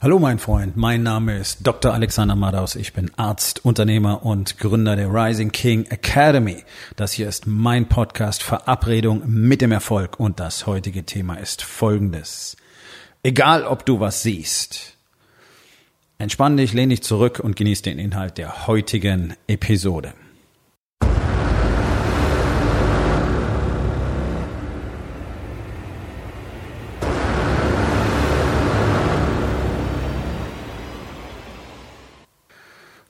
Hallo mein Freund, mein Name ist Dr. Alexander Madaus. Ich bin Arzt, Unternehmer und Gründer der Rising King Academy. Das hier ist mein Podcast Verabredung mit dem Erfolg und das heutige Thema ist folgendes. Egal ob du was siehst, entspann dich, lehn dich zurück und genieß den Inhalt der heutigen Episode.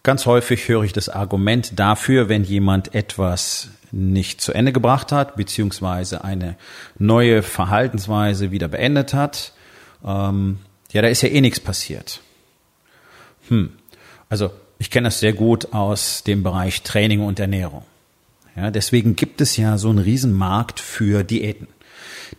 Ganz häufig höre ich das Argument dafür, wenn jemand etwas nicht zu Ende gebracht hat, beziehungsweise eine neue Verhaltensweise wieder beendet hat, ähm, ja, da ist ja eh nichts passiert. Hm. Also ich kenne das sehr gut aus dem Bereich Training und Ernährung. Ja, deswegen gibt es ja so einen Riesenmarkt für Diäten.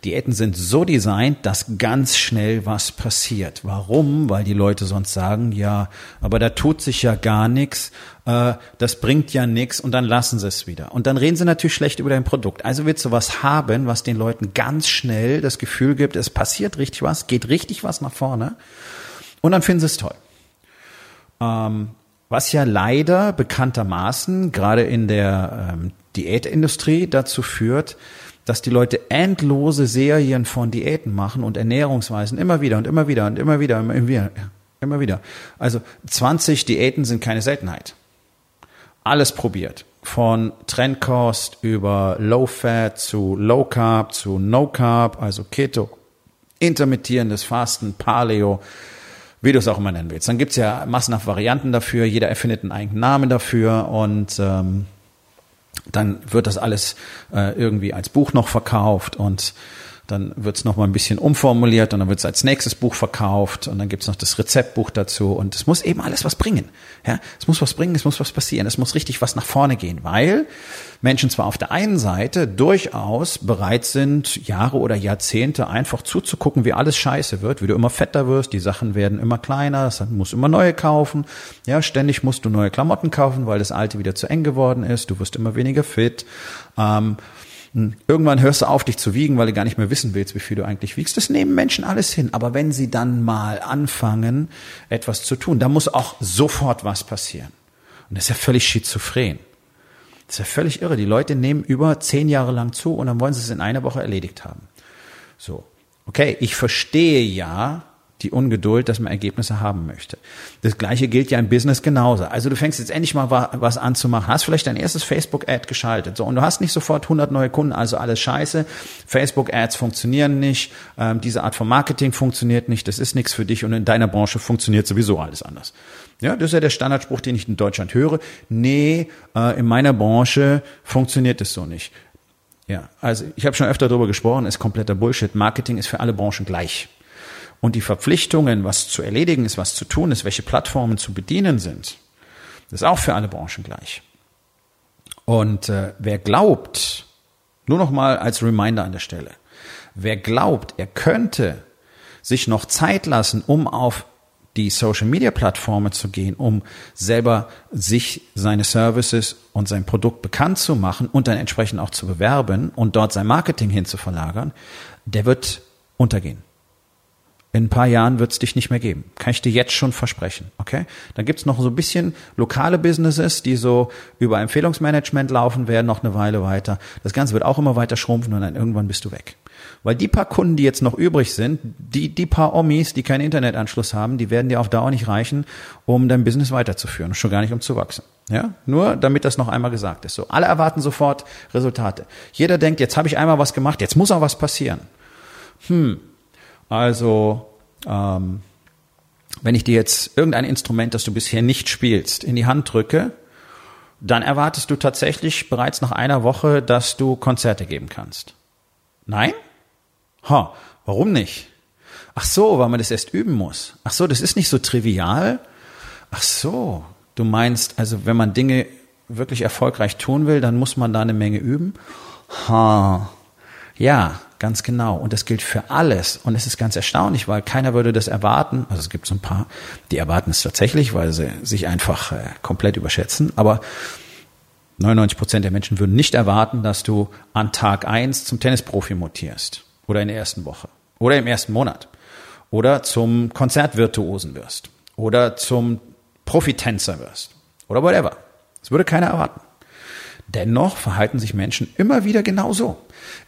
Diäten sind so designt, dass ganz schnell was passiert. Warum? Weil die Leute sonst sagen, ja, aber da tut sich ja gar nichts, äh, das bringt ja nichts und dann lassen sie es wieder. Und dann reden sie natürlich schlecht über dein Produkt. Also willst du was haben, was den Leuten ganz schnell das Gefühl gibt, es passiert richtig was, geht richtig was nach vorne und dann finden sie es toll. Ähm, was ja leider bekanntermaßen gerade in der ähm, Diätindustrie dazu führt, dass die Leute endlose Serien von Diäten machen und Ernährungsweisen immer wieder und immer wieder und immer wieder, immer wieder, immer wieder. Also 20 Diäten sind keine Seltenheit. Alles probiert. Von Trendkost über Low Fat zu Low Carb zu No Carb, also Keto, intermittierendes Fasten, Paleo, wie du es auch immer nennen willst. Dann gibt's ja massenhaft Varianten dafür, jeder erfindet einen eigenen Namen dafür und ähm, dann wird das alles äh, irgendwie als Buch noch verkauft und dann wird es noch mal ein bisschen umformuliert und dann wird es als nächstes Buch verkauft und dann gibt es noch das Rezeptbuch dazu und es muss eben alles was bringen. Ja, es muss was bringen, es muss was passieren, es muss richtig was nach vorne gehen, weil Menschen zwar auf der einen Seite durchaus bereit sind, Jahre oder Jahrzehnte einfach zuzugucken, wie alles scheiße wird, wie du immer fetter wirst, die Sachen werden immer kleiner, du musst immer neue kaufen, ja, ständig musst du neue Klamotten kaufen, weil das alte wieder zu eng geworden ist, du wirst immer weniger fit. Ähm, hm. Irgendwann hörst du auf, dich zu wiegen, weil du gar nicht mehr wissen willst, wie viel du eigentlich wiegst. Das nehmen Menschen alles hin. Aber wenn sie dann mal anfangen, etwas zu tun, dann muss auch sofort was passieren. Und das ist ja völlig schizophren. Das ist ja völlig irre. Die Leute nehmen über zehn Jahre lang zu und dann wollen sie es in einer Woche erledigt haben. So. Okay, ich verstehe ja, die Ungeduld, dass man Ergebnisse haben möchte. Das gleiche gilt ja im Business genauso. Also du fängst jetzt endlich mal was an zu machen, hast vielleicht dein erstes Facebook-Ad geschaltet, so und du hast nicht sofort 100 neue Kunden, also alles scheiße. Facebook-Ads funktionieren nicht, ähm, diese Art von Marketing funktioniert nicht, das ist nichts für dich und in deiner Branche funktioniert sowieso alles anders. Ja, das ist ja der Standardspruch, den ich in Deutschland höre. Nee, äh, in meiner Branche funktioniert es so nicht. Ja, also ich habe schon öfter darüber gesprochen, ist kompletter Bullshit. Marketing ist für alle Branchen gleich und die Verpflichtungen, was zu erledigen ist, was zu tun ist, welche Plattformen zu bedienen sind, das ist auch für alle Branchen gleich. Und äh, wer glaubt, nur noch mal als Reminder an der Stelle, wer glaubt, er könnte sich noch Zeit lassen, um auf die Social Media Plattformen zu gehen, um selber sich seine Services und sein Produkt bekannt zu machen und dann entsprechend auch zu bewerben und dort sein Marketing hinzuverlagern, der wird untergehen. In ein paar Jahren wird es dich nicht mehr geben. Kann ich dir jetzt schon versprechen. Okay? Dann gibt's noch so ein bisschen lokale Businesses, die so über Empfehlungsmanagement laufen werden, noch eine Weile weiter. Das Ganze wird auch immer weiter schrumpfen und dann irgendwann bist du weg. Weil die paar Kunden, die jetzt noch übrig sind, die, die paar Omis, die keinen Internetanschluss haben, die werden dir auf Dauer nicht reichen, um dein Business weiterzuführen. Schon gar nicht, um zu wachsen. Ja, nur damit das noch einmal gesagt ist. So, alle erwarten sofort Resultate. Jeder denkt, jetzt habe ich einmal was gemacht, jetzt muss auch was passieren. Hm, also, ähm, wenn ich dir jetzt irgendein Instrument, das du bisher nicht spielst, in die Hand drücke, dann erwartest du tatsächlich bereits nach einer Woche, dass du Konzerte geben kannst. Nein? Ha, warum nicht? Ach so, weil man das erst üben muss. Ach so, das ist nicht so trivial. Ach so, du meinst, also wenn man Dinge wirklich erfolgreich tun will, dann muss man da eine Menge üben? Ha, ja, Ganz genau. Und das gilt für alles. Und es ist ganz erstaunlich, weil keiner würde das erwarten. Also es gibt so ein paar, die erwarten es tatsächlich, weil sie sich einfach äh, komplett überschätzen. Aber 99 Prozent der Menschen würden nicht erwarten, dass du an Tag eins zum Tennisprofi mutierst. Oder in der ersten Woche. Oder im ersten Monat. oder zum Konzertvirtuosen wirst oder zum Profitänzer wirst oder whatever. Das würde keiner erwarten. Dennoch verhalten sich Menschen immer wieder genauso.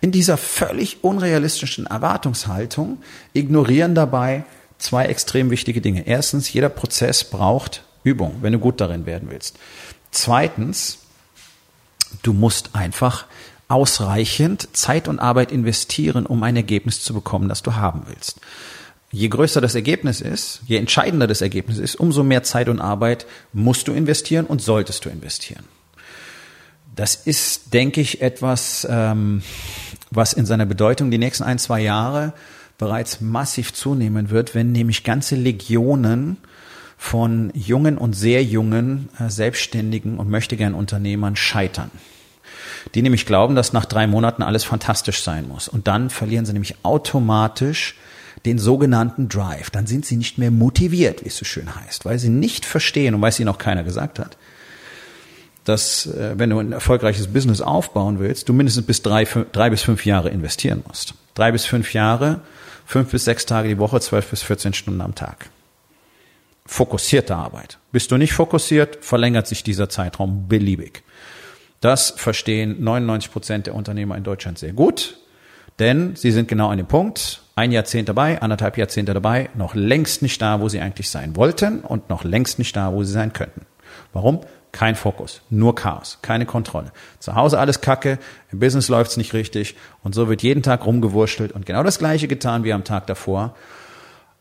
In dieser völlig unrealistischen Erwartungshaltung ignorieren dabei zwei extrem wichtige Dinge. Erstens, jeder Prozess braucht Übung, wenn du gut darin werden willst. Zweitens, du musst einfach ausreichend Zeit und Arbeit investieren, um ein Ergebnis zu bekommen, das du haben willst. Je größer das Ergebnis ist, je entscheidender das Ergebnis ist, umso mehr Zeit und Arbeit musst du investieren und solltest du investieren. Das ist, denke ich, etwas, ähm, was in seiner Bedeutung die nächsten ein, zwei Jahre bereits massiv zunehmen wird, wenn nämlich ganze Legionen von jungen und sehr jungen äh, Selbstständigen und möchtegern Unternehmern scheitern. Die nämlich glauben, dass nach drei Monaten alles fantastisch sein muss. Und dann verlieren sie nämlich automatisch den sogenannten Drive. Dann sind sie nicht mehr motiviert, wie es so schön heißt, weil sie nicht verstehen und weil es ihnen auch keiner gesagt hat, dass äh, wenn du ein erfolgreiches Business aufbauen willst, du mindestens bis drei, drei bis fünf Jahre investieren musst. Drei bis fünf Jahre, fünf bis sechs Tage die Woche, zwölf bis 14 Stunden am Tag. Fokussierte Arbeit. Bist du nicht fokussiert, verlängert sich dieser Zeitraum beliebig. Das verstehen 99 Prozent der Unternehmer in Deutschland sehr gut, denn sie sind genau an dem Punkt, ein Jahrzehnt dabei, anderthalb Jahrzehnte dabei, noch längst nicht da, wo sie eigentlich sein wollten und noch längst nicht da, wo sie sein könnten. Warum? Kein Fokus, nur Chaos, keine Kontrolle. Zu Hause alles Kacke, im Business läuft's nicht richtig und so wird jeden Tag rumgewurschtelt und genau das gleiche getan wie am Tag davor,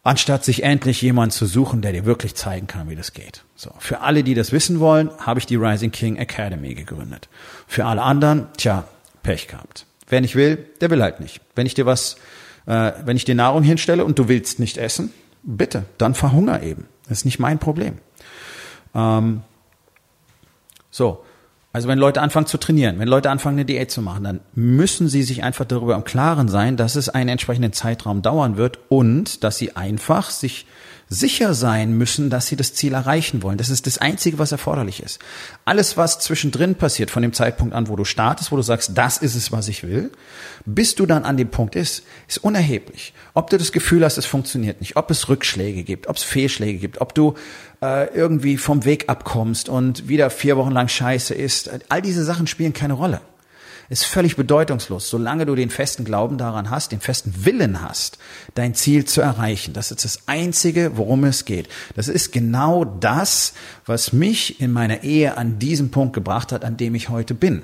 anstatt sich endlich jemand zu suchen, der dir wirklich zeigen kann, wie das geht. So, für alle, die das wissen wollen, habe ich die Rising King Academy gegründet. Für alle anderen, tja, Pech gehabt. Wer nicht will, der will halt nicht. Wenn ich dir was, äh, wenn ich dir Nahrung hinstelle und du willst nicht essen, bitte, dann verhunger eben. Das ist nicht mein Problem. Ähm, so. Also wenn Leute anfangen zu trainieren, wenn Leute anfangen eine Diät zu machen, dann müssen sie sich einfach darüber im Klaren sein, dass es einen entsprechenden Zeitraum dauern wird und dass sie einfach sich sicher sein müssen, dass sie das Ziel erreichen wollen. Das ist das Einzige, was erforderlich ist. Alles, was zwischendrin passiert, von dem Zeitpunkt an, wo du startest, wo du sagst, das ist es, was ich will, bis du dann an dem Punkt ist, ist unerheblich. Ob du das Gefühl hast, es funktioniert nicht, ob es Rückschläge gibt, ob es Fehlschläge gibt, ob du äh, irgendwie vom Weg abkommst und wieder vier Wochen lang Scheiße ist, all diese Sachen spielen keine Rolle ist völlig bedeutungslos, solange du den festen Glauben daran hast, den festen Willen hast, dein Ziel zu erreichen. Das ist das Einzige, worum es geht. Das ist genau das, was mich in meiner Ehe an diesem Punkt gebracht hat, an dem ich heute bin.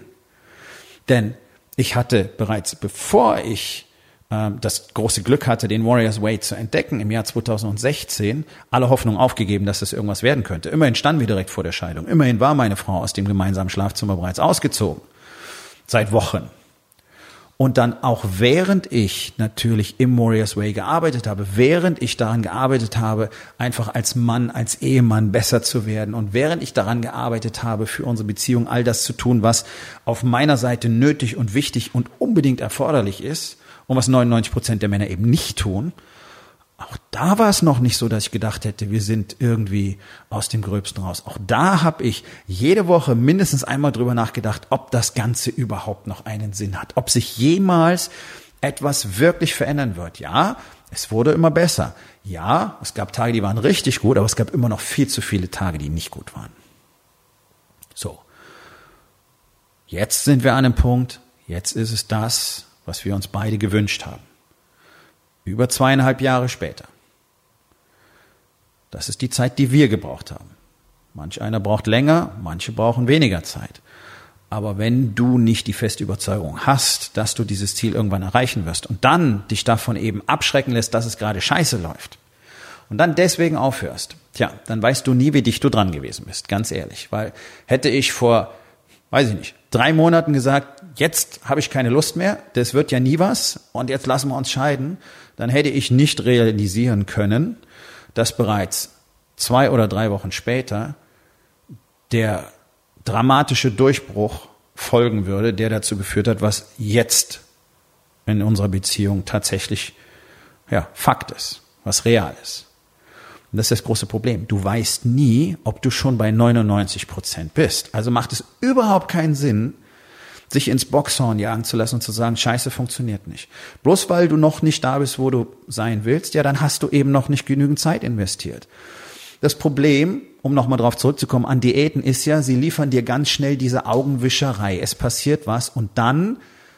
Denn ich hatte bereits, bevor ich äh, das große Glück hatte, den Warriors Way zu entdecken im Jahr 2016, alle Hoffnung aufgegeben, dass es irgendwas werden könnte. Immerhin standen wir direkt vor der Scheidung. Immerhin war meine Frau aus dem gemeinsamen Schlafzimmer bereits ausgezogen seit Wochen. Und dann auch während ich natürlich im Warriors Way gearbeitet habe, während ich daran gearbeitet habe, einfach als Mann, als Ehemann besser zu werden und während ich daran gearbeitet habe, für unsere Beziehung all das zu tun, was auf meiner Seite nötig und wichtig und unbedingt erforderlich ist und was 99 Prozent der Männer eben nicht tun, auch da war es noch nicht so, dass ich gedacht hätte, wir sind irgendwie aus dem Gröbsten raus. Auch da habe ich jede Woche mindestens einmal drüber nachgedacht, ob das Ganze überhaupt noch einen Sinn hat, ob sich jemals etwas wirklich verändern wird. Ja, es wurde immer besser. Ja, es gab Tage, die waren richtig gut, aber es gab immer noch viel zu viele Tage, die nicht gut waren. So. Jetzt sind wir an einem Punkt, jetzt ist es das, was wir uns beide gewünscht haben. Über zweieinhalb Jahre später. Das ist die Zeit, die wir gebraucht haben. Manch einer braucht länger, manche brauchen weniger Zeit. Aber wenn du nicht die feste Überzeugung hast, dass du dieses Ziel irgendwann erreichen wirst und dann dich davon eben abschrecken lässt, dass es gerade scheiße läuft und dann deswegen aufhörst, tja, dann weißt du nie, wie dicht du dran gewesen bist, ganz ehrlich. Weil hätte ich vor, weiß ich nicht, drei Monaten gesagt, jetzt habe ich keine Lust mehr, das wird ja nie was und jetzt lassen wir uns scheiden, dann hätte ich nicht realisieren können, dass bereits zwei oder drei Wochen später der dramatische Durchbruch folgen würde, der dazu geführt hat, was jetzt in unserer Beziehung tatsächlich ja, Fakt ist, was real ist. Und das ist das große Problem. Du weißt nie, ob du schon bei 99 Prozent bist. Also macht es überhaupt keinen Sinn, sich ins Boxhorn jagen zu lassen und zu sagen, Scheiße funktioniert nicht. Bloß weil du noch nicht da bist, wo du sein willst, ja, dann hast du eben noch nicht genügend Zeit investiert. Das Problem, um nochmal drauf zurückzukommen, an Diäten ist ja, sie liefern dir ganz schnell diese Augenwischerei. Es passiert was und dann,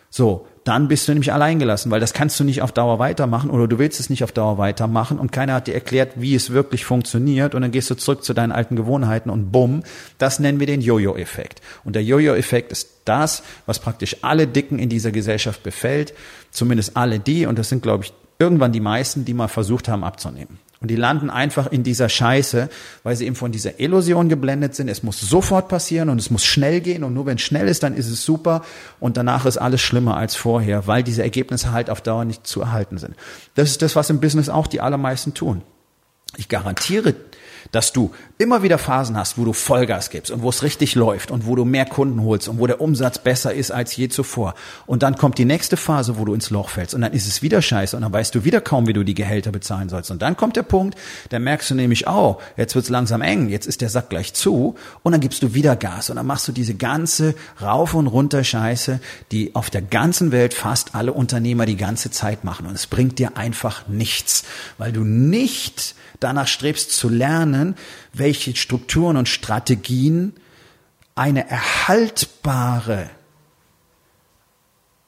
so, dann bist du nämlich alleingelassen, weil das kannst du nicht auf Dauer weitermachen oder du willst es nicht auf Dauer weitermachen und keiner hat dir erklärt, wie es wirklich funktioniert und dann gehst du zurück zu deinen alten Gewohnheiten und bumm, das nennen wir den Jojo-Effekt. Und der Jojo-Effekt ist das, was praktisch alle Dicken in dieser Gesellschaft befällt, zumindest alle die und das sind, glaube ich, irgendwann die meisten, die mal versucht haben abzunehmen. Und die landen einfach in dieser Scheiße, weil sie eben von dieser Illusion geblendet sind. Es muss sofort passieren und es muss schnell gehen und nur wenn es schnell ist, dann ist es super und danach ist alles schlimmer als vorher, weil diese Ergebnisse halt auf Dauer nicht zu erhalten sind. Das ist das, was im Business auch die allermeisten tun. Ich garantiere dass du immer wieder Phasen hast, wo du Vollgas gibst und wo es richtig läuft und wo du mehr Kunden holst und wo der Umsatz besser ist als je zuvor. Und dann kommt die nächste Phase, wo du ins Loch fällst und dann ist es wieder scheiße und dann weißt du wieder kaum, wie du die Gehälter bezahlen sollst. Und dann kommt der Punkt, da merkst du nämlich, oh, jetzt wird's langsam eng, jetzt ist der Sack gleich zu und dann gibst du wieder Gas und dann machst du diese ganze rauf und runter Scheiße, die auf der ganzen Welt fast alle Unternehmer die ganze Zeit machen und es bringt dir einfach nichts, weil du nicht danach strebst zu lernen, welche Strukturen und Strategien eine erhaltbare,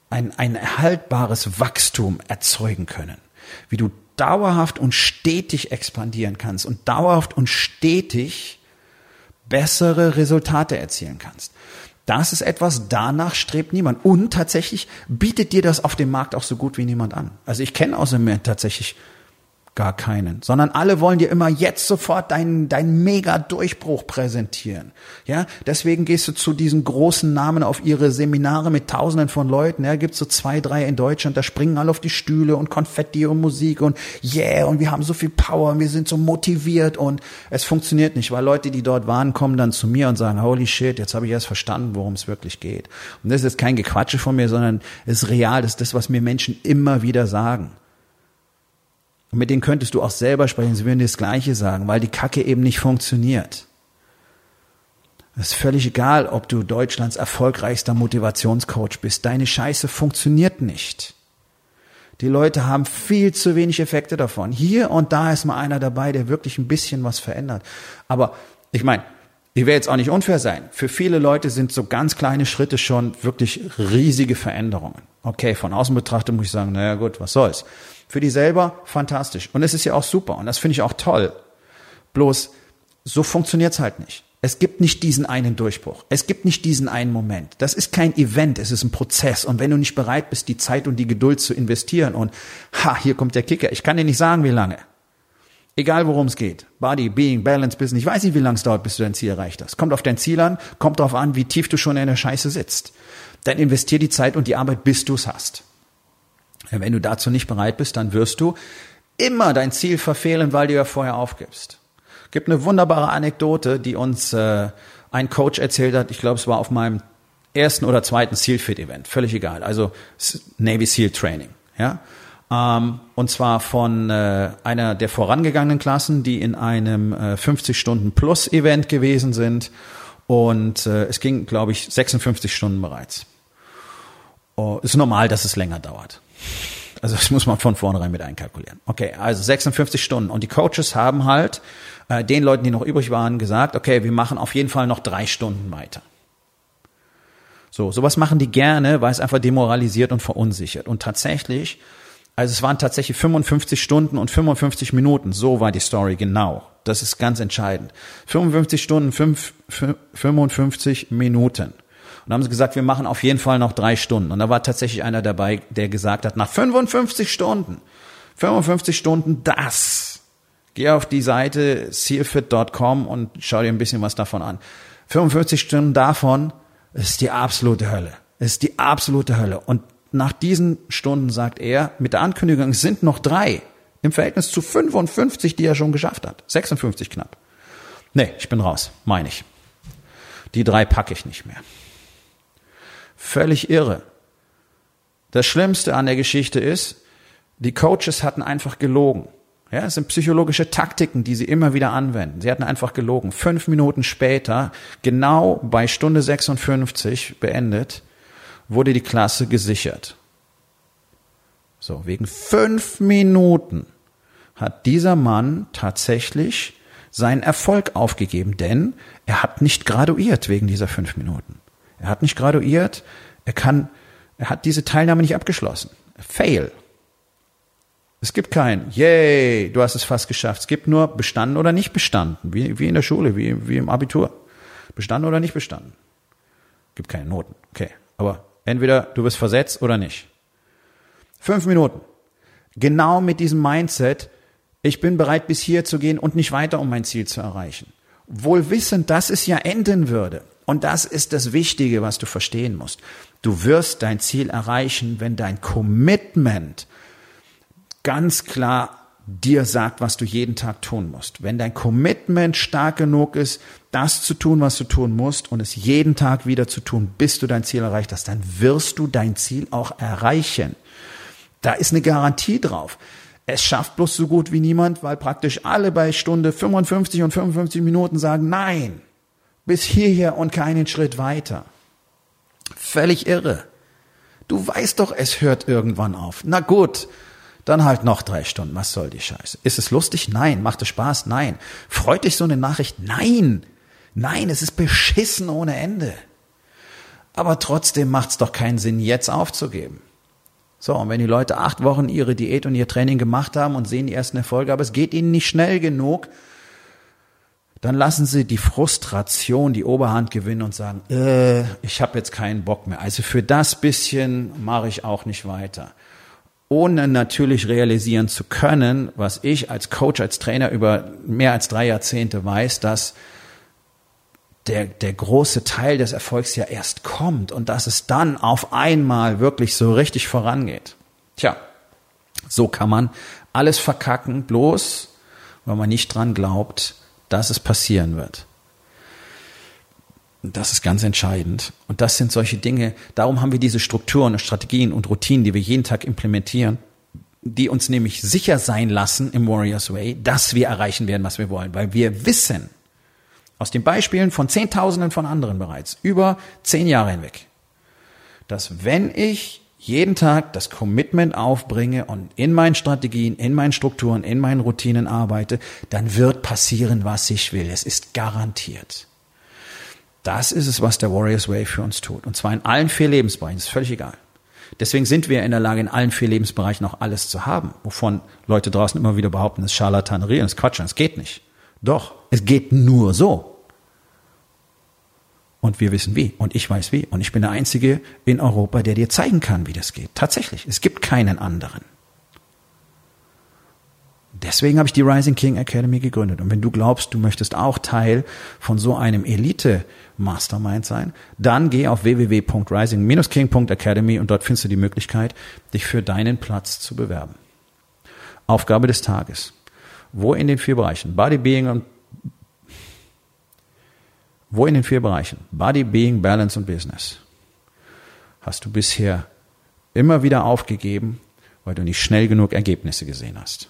ein, ein erhaltbares Wachstum erzeugen können. Wie du dauerhaft und stetig expandieren kannst und dauerhaft und stetig bessere Resultate erzielen kannst. Das ist etwas, danach strebt niemand. Und tatsächlich bietet dir das auf dem Markt auch so gut wie niemand an. Also ich kenne außerdem tatsächlich gar keinen, sondern alle wollen dir immer jetzt sofort deinen, deinen Mega-Durchbruch präsentieren. Ja, deswegen gehst du zu diesen großen Namen auf ihre Seminare mit Tausenden von Leuten. Ja, gibt's so zwei, drei in Deutschland, da springen alle auf die Stühle und Konfetti und Musik und yeah und wir haben so viel Power und wir sind so motiviert und es funktioniert nicht, weil Leute, die dort waren, kommen dann zu mir und sagen, holy shit, jetzt habe ich erst verstanden, worum es wirklich geht. Und das ist kein Gequatsche von mir, sondern es ist real, das ist das, was mir Menschen immer wieder sagen. Und mit denen könntest du auch selber sprechen, sie würden dir das Gleiche sagen, weil die Kacke eben nicht funktioniert. Es ist völlig egal, ob du Deutschlands erfolgreichster Motivationscoach bist. Deine Scheiße funktioniert nicht. Die Leute haben viel zu wenig Effekte davon. Hier und da ist mal einer dabei, der wirklich ein bisschen was verändert. Aber ich meine, ich will jetzt auch nicht unfair sein. Für viele Leute sind so ganz kleine Schritte schon wirklich riesige Veränderungen. Okay, von außen betrachtet muss ich sagen, naja gut, was soll's. Für die selber fantastisch. Und es ist ja auch super. Und das finde ich auch toll. Bloß, so funktioniert's halt nicht. Es gibt nicht diesen einen Durchbruch. Es gibt nicht diesen einen Moment. Das ist kein Event, es ist ein Prozess. Und wenn du nicht bereit bist, die Zeit und die Geduld zu investieren und, ha, hier kommt der Kicker. Ich kann dir nicht sagen, wie lange. Egal worum es geht. Body, Being, Balance, Business. Ich weiß nicht, wie lange es dauert, bis du dein Ziel erreicht hast. Kommt auf dein Ziel an, kommt darauf an, wie tief du schon in der Scheiße sitzt. Dann investier die Zeit und die Arbeit, bis du es hast. Wenn du dazu nicht bereit bist, dann wirst du immer dein Ziel verfehlen, weil du ja vorher aufgibst. Gibt eine wunderbare Anekdote, die uns äh, ein Coach erzählt hat. Ich glaube, es war auf meinem ersten oder zweiten SEAL-Fit-Event. Völlig egal. Also Navy SEAL Training. Ja. Ähm, und zwar von äh, einer der vorangegangenen Klassen, die in einem äh, 50 Stunden Plus Event gewesen sind. Und äh, es ging, glaube ich, 56 Stunden bereits. Oh, ist normal, dass es länger dauert. Also das muss man von vornherein mit einkalkulieren. Okay, also 56 Stunden. Und die Coaches haben halt äh, den Leuten, die noch übrig waren, gesagt, okay, wir machen auf jeden Fall noch drei Stunden weiter. So, sowas machen die gerne, weil es einfach demoralisiert und verunsichert. Und tatsächlich, also es waren tatsächlich 55 Stunden und 55 Minuten. So war die Story genau. Das ist ganz entscheidend. 55 Stunden, 5, 55 Minuten. Und haben sie gesagt, wir machen auf jeden Fall noch drei Stunden. Und da war tatsächlich einer dabei, der gesagt hat, nach 55 Stunden, 55 Stunden das. Geh auf die Seite sealfit.com und schau dir ein bisschen was davon an. 55 Stunden davon ist die absolute Hölle. Ist die absolute Hölle. Und nach diesen Stunden sagt er, mit der Ankündigung, sind noch drei. Im Verhältnis zu 55, die er schon geschafft hat. 56 knapp. Nee, ich bin raus. Meine ich. Die drei packe ich nicht mehr. Völlig irre. Das Schlimmste an der Geschichte ist, die Coaches hatten einfach gelogen. Ja, es sind psychologische Taktiken, die sie immer wieder anwenden. Sie hatten einfach gelogen. Fünf Minuten später, genau bei Stunde 56 beendet, wurde die Klasse gesichert. So, wegen fünf Minuten hat dieser Mann tatsächlich seinen Erfolg aufgegeben, denn er hat nicht graduiert wegen dieser fünf Minuten. Er hat nicht graduiert, er kann, er hat diese Teilnahme nicht abgeschlossen. Fail. Es gibt kein, yay, du hast es fast geschafft. Es gibt nur bestanden oder nicht bestanden, wie, wie in der Schule, wie, wie im Abitur. Bestanden oder nicht bestanden. Gibt keine Noten. Okay. Aber entweder du wirst versetzt oder nicht. Fünf Minuten. Genau mit diesem Mindset, ich bin bereit bis hier zu gehen und nicht weiter, um mein Ziel zu erreichen. Wohl wissend, dass es ja enden würde. Und das ist das Wichtige, was du verstehen musst. Du wirst dein Ziel erreichen, wenn dein Commitment ganz klar dir sagt, was du jeden Tag tun musst. Wenn dein Commitment stark genug ist, das zu tun, was du tun musst und es jeden Tag wieder zu tun, bis du dein Ziel erreicht hast, dann wirst du dein Ziel auch erreichen. Da ist eine Garantie drauf. Es schafft bloß so gut wie niemand, weil praktisch alle bei Stunde 55 und 55 Minuten sagen, nein, bis hierher und keinen Schritt weiter. Völlig irre. Du weißt doch, es hört irgendwann auf. Na gut, dann halt noch drei Stunden. Was soll die Scheiße? Ist es lustig? Nein. Macht es Spaß? Nein. Freut dich so eine Nachricht? Nein. Nein, es ist beschissen ohne Ende. Aber trotzdem macht es doch keinen Sinn, jetzt aufzugeben. So, und wenn die Leute acht Wochen ihre Diät und ihr Training gemacht haben und sehen die ersten Erfolge, aber es geht ihnen nicht schnell genug, dann lassen sie die Frustration die Oberhand gewinnen und sagen, äh, ich habe jetzt keinen Bock mehr. Also für das bisschen mache ich auch nicht weiter ohne natürlich realisieren zu können, was ich als Coach, als Trainer über mehr als drei Jahrzehnte weiß, dass der, der große Teil des Erfolgs ja erst kommt und dass es dann auf einmal wirklich so richtig vorangeht. Tja, so kann man alles verkacken, bloß weil man nicht dran glaubt, dass es passieren wird. Das ist ganz entscheidend. Und das sind solche Dinge. Darum haben wir diese Strukturen und Strategien und Routinen, die wir jeden Tag implementieren, die uns nämlich sicher sein lassen im Warriors Way, dass wir erreichen werden, was wir wollen. Weil wir wissen, aus den Beispielen von Zehntausenden von anderen bereits, über zehn Jahre hinweg, dass wenn ich jeden Tag das Commitment aufbringe und in meinen Strategien, in meinen Strukturen, in meinen Routinen arbeite, dann wird passieren, was ich will. Es ist garantiert. Das ist es, was der Warriors Way für uns tut. Und zwar in allen vier Lebensbereichen. Ist völlig egal. Deswegen sind wir in der Lage, in allen vier Lebensbereichen auch alles zu haben, wovon Leute draußen immer wieder behaupten, es ist Charlatanerie und es ist Quatsch. Es geht nicht. Doch, es geht nur so. Und wir wissen wie. Und ich weiß wie. Und ich bin der Einzige in Europa, der dir zeigen kann, wie das geht. Tatsächlich. Es gibt keinen anderen. Deswegen habe ich die Rising King Academy gegründet. Und wenn du glaubst, du möchtest auch Teil von so einem Elite Mastermind sein, dann geh auf www.rising-king.academy und dort findest du die Möglichkeit, dich für deinen Platz zu bewerben. Aufgabe des Tages. Wo in den vier Bereichen? Body, Being und wo in den vier Bereichen? Body, Being, Balance und Business. Hast du bisher immer wieder aufgegeben, weil du nicht schnell genug Ergebnisse gesehen hast?